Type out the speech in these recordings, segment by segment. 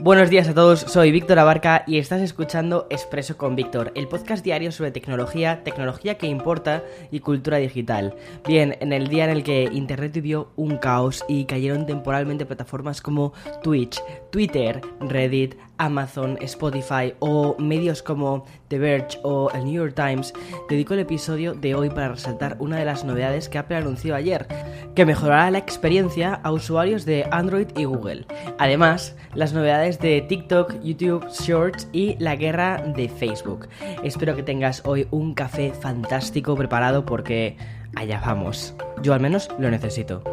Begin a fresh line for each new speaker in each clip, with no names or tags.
Buenos días a todos, soy Víctor Abarca y estás escuchando Expreso con Víctor, el podcast diario sobre tecnología, tecnología que importa y cultura digital. Bien, en el día en el que Internet vivió un caos y cayeron temporalmente plataformas como Twitch, Twitter, Reddit, Amazon, Spotify o medios como The Verge o el New York Times, dedico el episodio de hoy para resaltar una de las novedades que Apple anunció ayer, que mejorará la experiencia a usuarios de Android y Google. Además, las novedades de TikTok, YouTube Shorts y la guerra de Facebook. Espero que tengas hoy un café fantástico preparado porque allá vamos. Yo al menos lo necesito.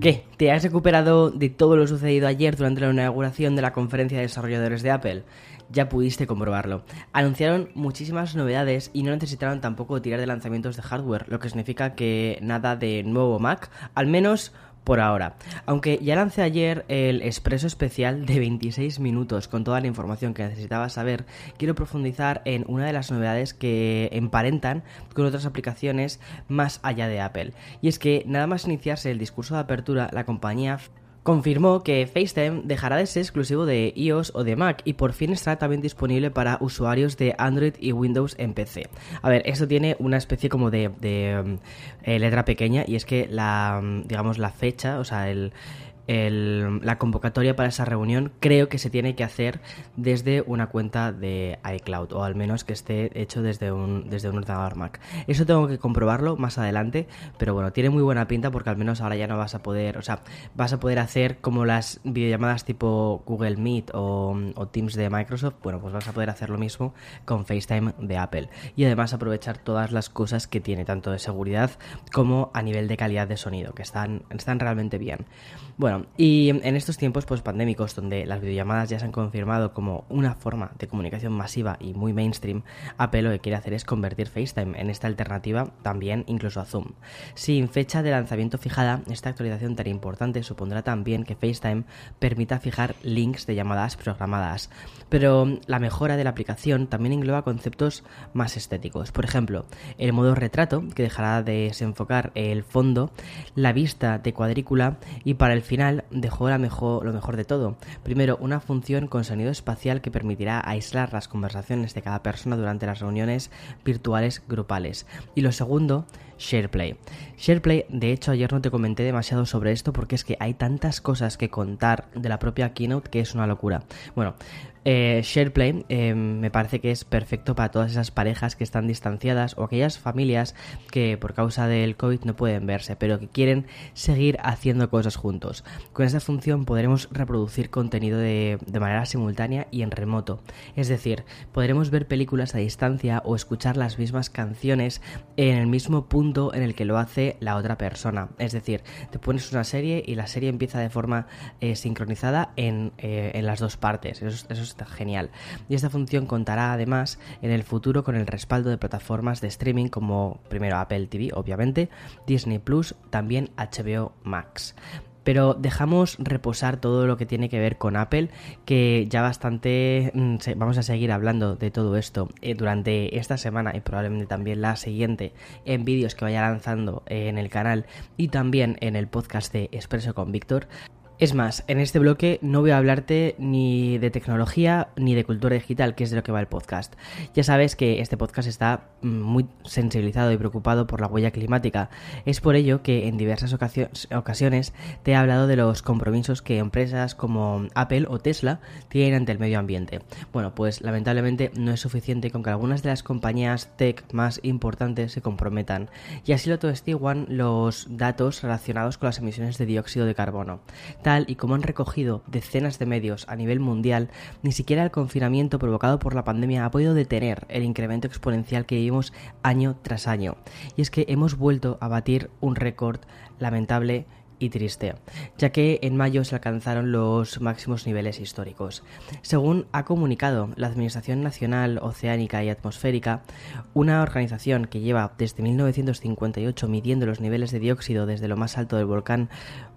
¿Qué? ¿Te has recuperado de todo lo sucedido ayer durante la inauguración de la conferencia de desarrolladores de Apple? Ya pudiste comprobarlo. Anunciaron muchísimas novedades y no necesitaron tampoco tirar de lanzamientos de hardware, lo que significa que nada de nuevo Mac, al menos por ahora. Aunque ya lancé ayer el expreso especial de 26 minutos con toda la información que necesitaba saber, quiero profundizar en una de las novedades que emparentan con otras aplicaciones más allá de Apple. Y es que nada más iniciarse el discurso de apertura, la compañía confirmó que FaceTime dejará de ser exclusivo de iOS o de Mac y por fin estará también disponible para usuarios de Android y Windows en PC. A ver, esto tiene una especie como de, eh, letra pequeña y es que la, digamos, la fecha, o sea, el la convocatoria para esa reunión creo que se tiene que hacer desde una cuenta de iCloud o al menos que esté hecho desde un, desde un ordenador Mac. Eso tengo que comprobarlo más adelante, pero bueno, tiene muy buena pinta porque al menos ahora ya no vas a poder, o sea, vas a poder hacer como las videollamadas tipo Google Meet o, o Teams de Microsoft, bueno, pues vas a poder hacer lo mismo con FaceTime de Apple y además aprovechar todas las cosas que tiene, tanto de seguridad como a nivel de calidad de sonido, que están, están realmente bien. Bueno, y en estos tiempos pues pandémicos donde las videollamadas ya se han confirmado como una forma de comunicación masiva y muy mainstream, Apple lo que quiere hacer es convertir FaceTime en esta alternativa también incluso a Zoom. Sin fecha de lanzamiento fijada, esta actualización tan importante supondrá también que FaceTime permita fijar links de llamadas programadas, pero la mejora de la aplicación también engloba conceptos más estéticos. Por ejemplo, el modo retrato que dejará de desenfocar el fondo, la vista de cuadrícula y para el final dejó lo mejor de todo. Primero, una función con sonido espacial que permitirá aislar las conversaciones de cada persona durante las reuniones virtuales grupales. Y lo segundo, SharePlay. SharePlay, de hecho, ayer no te comenté demasiado sobre esto porque es que hay tantas cosas que contar de la propia Keynote que es una locura. Bueno, eh, SharePlay eh, me parece que es perfecto para todas esas parejas que están distanciadas o aquellas familias que por causa del COVID no pueden verse, pero que quieren seguir haciendo cosas juntos. Con esta función podremos reproducir contenido de, de manera simultánea y en remoto. Es decir, podremos ver películas a distancia o escuchar las mismas canciones en el mismo punto en el que lo hace la otra persona. Es decir, te pones una serie y la serie empieza de forma eh, sincronizada en, en, las dos partes. Eso, eso está genial. Y esta función contará además en el futuro con el respaldo de plataformas de streaming como primero Apple TV, obviamente, Disney Plus, también HBO Max pero dejamos reposar todo lo que tiene que ver con Apple, que ya bastante mm, vamos a seguir hablando de todo esto eh, durante esta semana y probablemente también la siguiente en vídeos que vaya lanzando en el canal y también en el podcast de Expreso con Víctor. Es más, en este bloque no voy a hablarte ni de tecnología ni de cultura digital, que es de lo que va el podcast. Ya sabes que este podcast está mm, muy sensibilizado y preocupado por la huella climática. Es por ello que en diversas ocasiones te he hablado de los compromisos que empresas como Apple o Tesla tienen ante el medio ambiente. Bueno, pues lamentablemente no es suficiente con que algunas de las compañías tech más importantes se comprometan. Y así lo testiguan los datos relacionados con las emisiones de dióxido de carbono y como han recogido decenas de medios a nivel mundial, ni siquiera el confinamiento provocado por la pandemia ha podido detener el incremento exponencial que vivimos año tras año. Y es que hemos vuelto a batir un récord lamentable y triste, ya que en mayo se alcanzaron los máximos niveles históricos. Según ha comunicado la Administración Nacional Oceánica y Atmosférica, una organización que lleva desde 1958 midiendo los niveles de dióxido desde lo más alto del volcán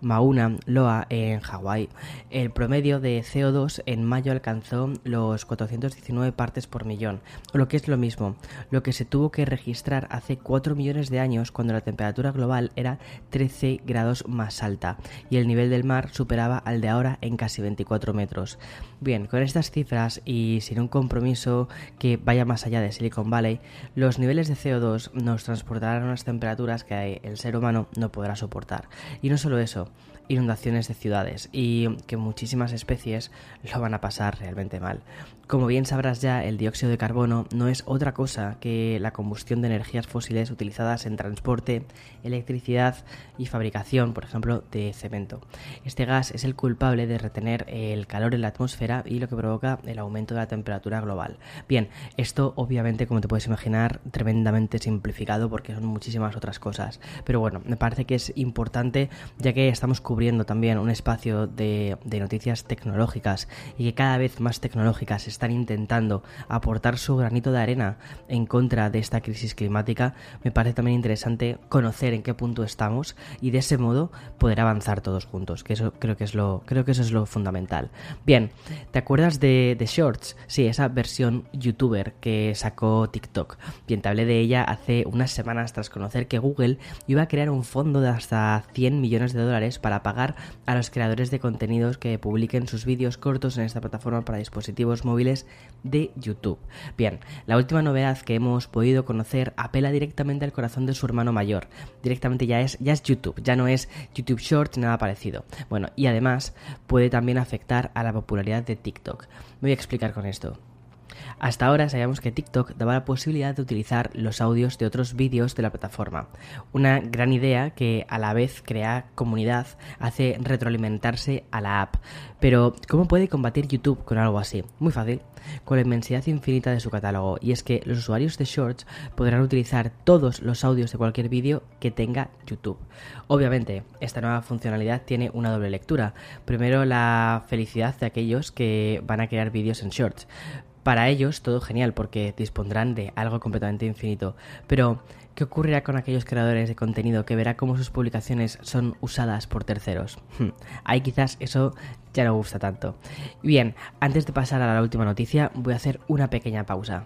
Mauna Loa en Hawái, el promedio de CO2 en mayo alcanzó los 419 partes por millón, lo que es lo mismo, lo que se tuvo que registrar hace 4 millones de años cuando la temperatura global era 13 grados más alta y el nivel del mar superaba al de ahora en casi 24 metros. Bien, con estas cifras y sin un compromiso que vaya más allá de Silicon Valley, los niveles de CO2 nos transportarán a unas temperaturas que el ser humano no podrá soportar. Y no solo eso, inundaciones de ciudades y que muchísimas especies lo van a pasar realmente mal. Como bien sabrás ya, el dióxido de carbono no es otra cosa que la combustión de energías fósiles utilizadas en transporte, electricidad y fabricación, por ejemplo, de cemento. Este gas es el culpable de retener el calor en la atmósfera y lo que provoca el aumento de la temperatura global. Bien, esto obviamente, como te puedes imaginar, tremendamente simplificado porque son muchísimas otras cosas. Pero bueno, me parece que es importante ya que estamos cubriendo también un espacio de, noticias tecnológicas y que cada vez más tecnológicas están intentando aportar su granito de arena en contra de esta crisis climática, me parece también interesante conocer en qué punto estamos y de ese modo poder avanzar todos juntos, que eso creo que es lo, creo que eso es lo fundamental. Bien, ¿te acuerdas de, de Shorts? Sí, esa versión youtuber que sacó TikTok. Bien, te hablé de ella hace unas semanas tras conocer que Google iba a crear un fondo de hasta 100 millones de dólares para pagar a los creadores de contenidos que publiquen sus vídeos cortos en esta plataforma para dispositivos móviles de YouTube. Bien, la última novedad que hemos podido conocer apela directamente al corazón de su hermano mayor. Directamente ya es, ya es YouTube, ya no es YouTube Shorts nada parecido. Bueno, y además puede también afectar a la popularidad de TikTok. Me voy a explicar con esto. Hasta ahora sabíamos que TikTok daba la posibilidad de utilizar los audios de otros vídeos de la plataforma. Una gran idea que a la vez crea comunidad, hace retroalimentarse a la app. Pero, ¿cómo puede combatir YouTube con algo así? Muy fácil, con la inmensidad infinita de su catálogo. Y es que los usuarios de Shorts podrán utilizar todos los audios de cualquier vídeo que tenga YouTube. Obviamente, esta nueva funcionalidad tiene una doble lectura. Primero, la felicidad de aquellos que van a crear vídeos en Shorts. Para ellos todo genial porque dispondrán de algo completamente infinito. Pero, ¿qué ocurrirá con aquellos creadores de contenido que verá cómo sus publicaciones son usadas por terceros? Hmm, ahí quizás eso ya no gusta tanto. Bien, antes de pasar a la última noticia, voy a hacer una pequeña pausa.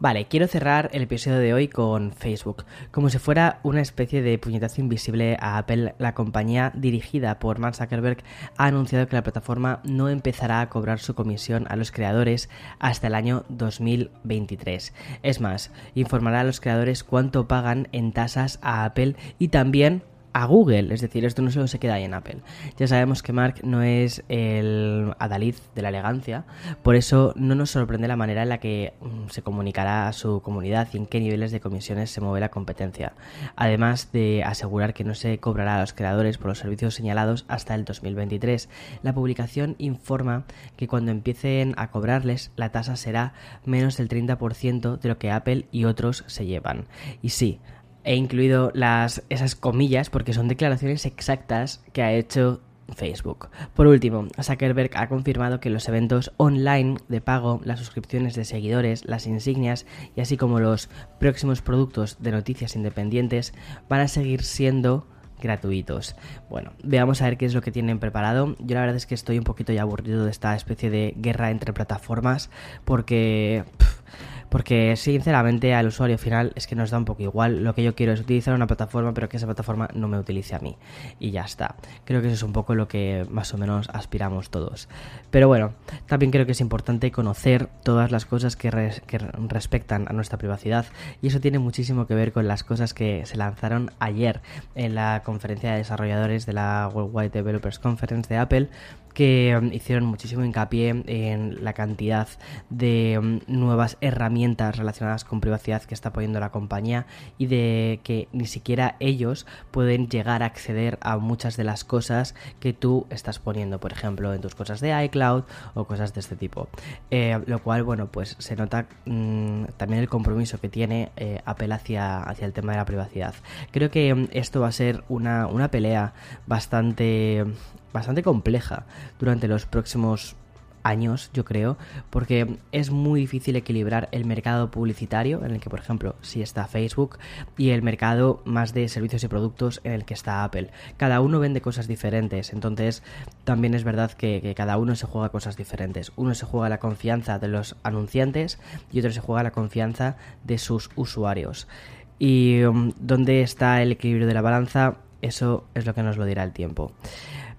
Vale, quiero cerrar el episodio de hoy con Facebook. Como si fuera una especie de puñetazo invisible a Apple, la compañía dirigida por Mark Zuckerberg ha anunciado que la plataforma no empezará a cobrar su comisión a los creadores hasta el año 2023. Es más, informará a los creadores cuánto pagan en tasas a Apple y también a Google, es decir, esto no solo se queda ahí en Apple. Ya sabemos que Mark no es el adalid de la elegancia, por eso no nos sorprende la manera en la que mm, se comunicará a su comunidad y en qué niveles de comisiones se mueve la competencia, además de asegurar que no se cobrará a los creadores por los servicios señalados hasta el 2023. La publicación informa que cuando empiecen a cobrarles la tasa será menos del 30% de lo que Apple y otros se llevan. Y sí, He incluido las, esas comillas porque son declaraciones exactas que ha hecho Facebook. Por último, Zuckerberg ha confirmado que los eventos online de pago, las suscripciones de seguidores, las insignias y así como los próximos productos de noticias independientes van a seguir siendo gratuitos. Bueno, veamos a ver qué es lo que tienen preparado. Yo la verdad es que estoy un poquito ya aburrido de esta especie de guerra entre plataformas porque porque sinceramente al usuario final es que nos da un poco igual. Lo que yo quiero es utilizar una plataforma, pero que esa plataforma no me utilice a mí. Y ya está. Creo que eso es un poco lo que más o menos aspiramos todos. Pero bueno, también creo que es importante conocer todas las cosas que, respectan a nuestra privacidad. Y eso tiene muchísimo que ver con las cosas que se lanzaron ayer en la conferencia de desarrolladores de la Worldwide Developers Conference de Apple que um, hicieron muchísimo hincapié en la cantidad de um, nuevas herramientas relacionadas con privacidad que está poniendo la compañía y de que ni siquiera ellos pueden llegar a acceder a muchas de las cosas que tú estás poniendo, por ejemplo, en tus cosas de iCloud o cosas de este tipo. Eh, lo cual, bueno, pues se nota mm, también el compromiso que tiene eh, Apple hacia, hacia el tema de la privacidad. Creo que esto va a ser una, una pelea bastante bastante compleja durante los próximos años, yo creo, porque es muy difícil equilibrar el mercado publicitario, en el que, por ejemplo, sí está Facebook, y el mercado más de servicios y productos en el que está Apple. Cada uno vende cosas diferentes, entonces también es verdad que, cada uno se juega cosas diferentes. Uno se juega la confianza de los anunciantes y otro se juega la confianza de sus usuarios. Y um, dónde está el equilibrio de la balanza, eso es lo que nos lo dirá el tiempo.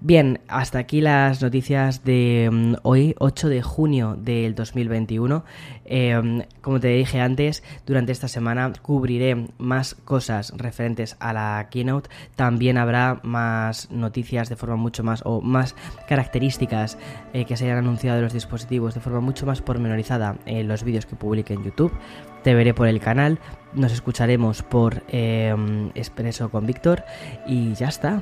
Bien, hasta aquí las noticias de mm, hoy, 8 de junio del 2021. Em, como te dije antes, durante esta semana cubriré más cosas referentes a la keynote. También habrá más noticias de forma mucho más o más características eh, que se hayan anunciado de los dispositivos de forma mucho más pormenorizada en los vídeos que publique en YouTube. Te veré por el canal, nos escucharemos por eh, Expreso con Víctor y ya está.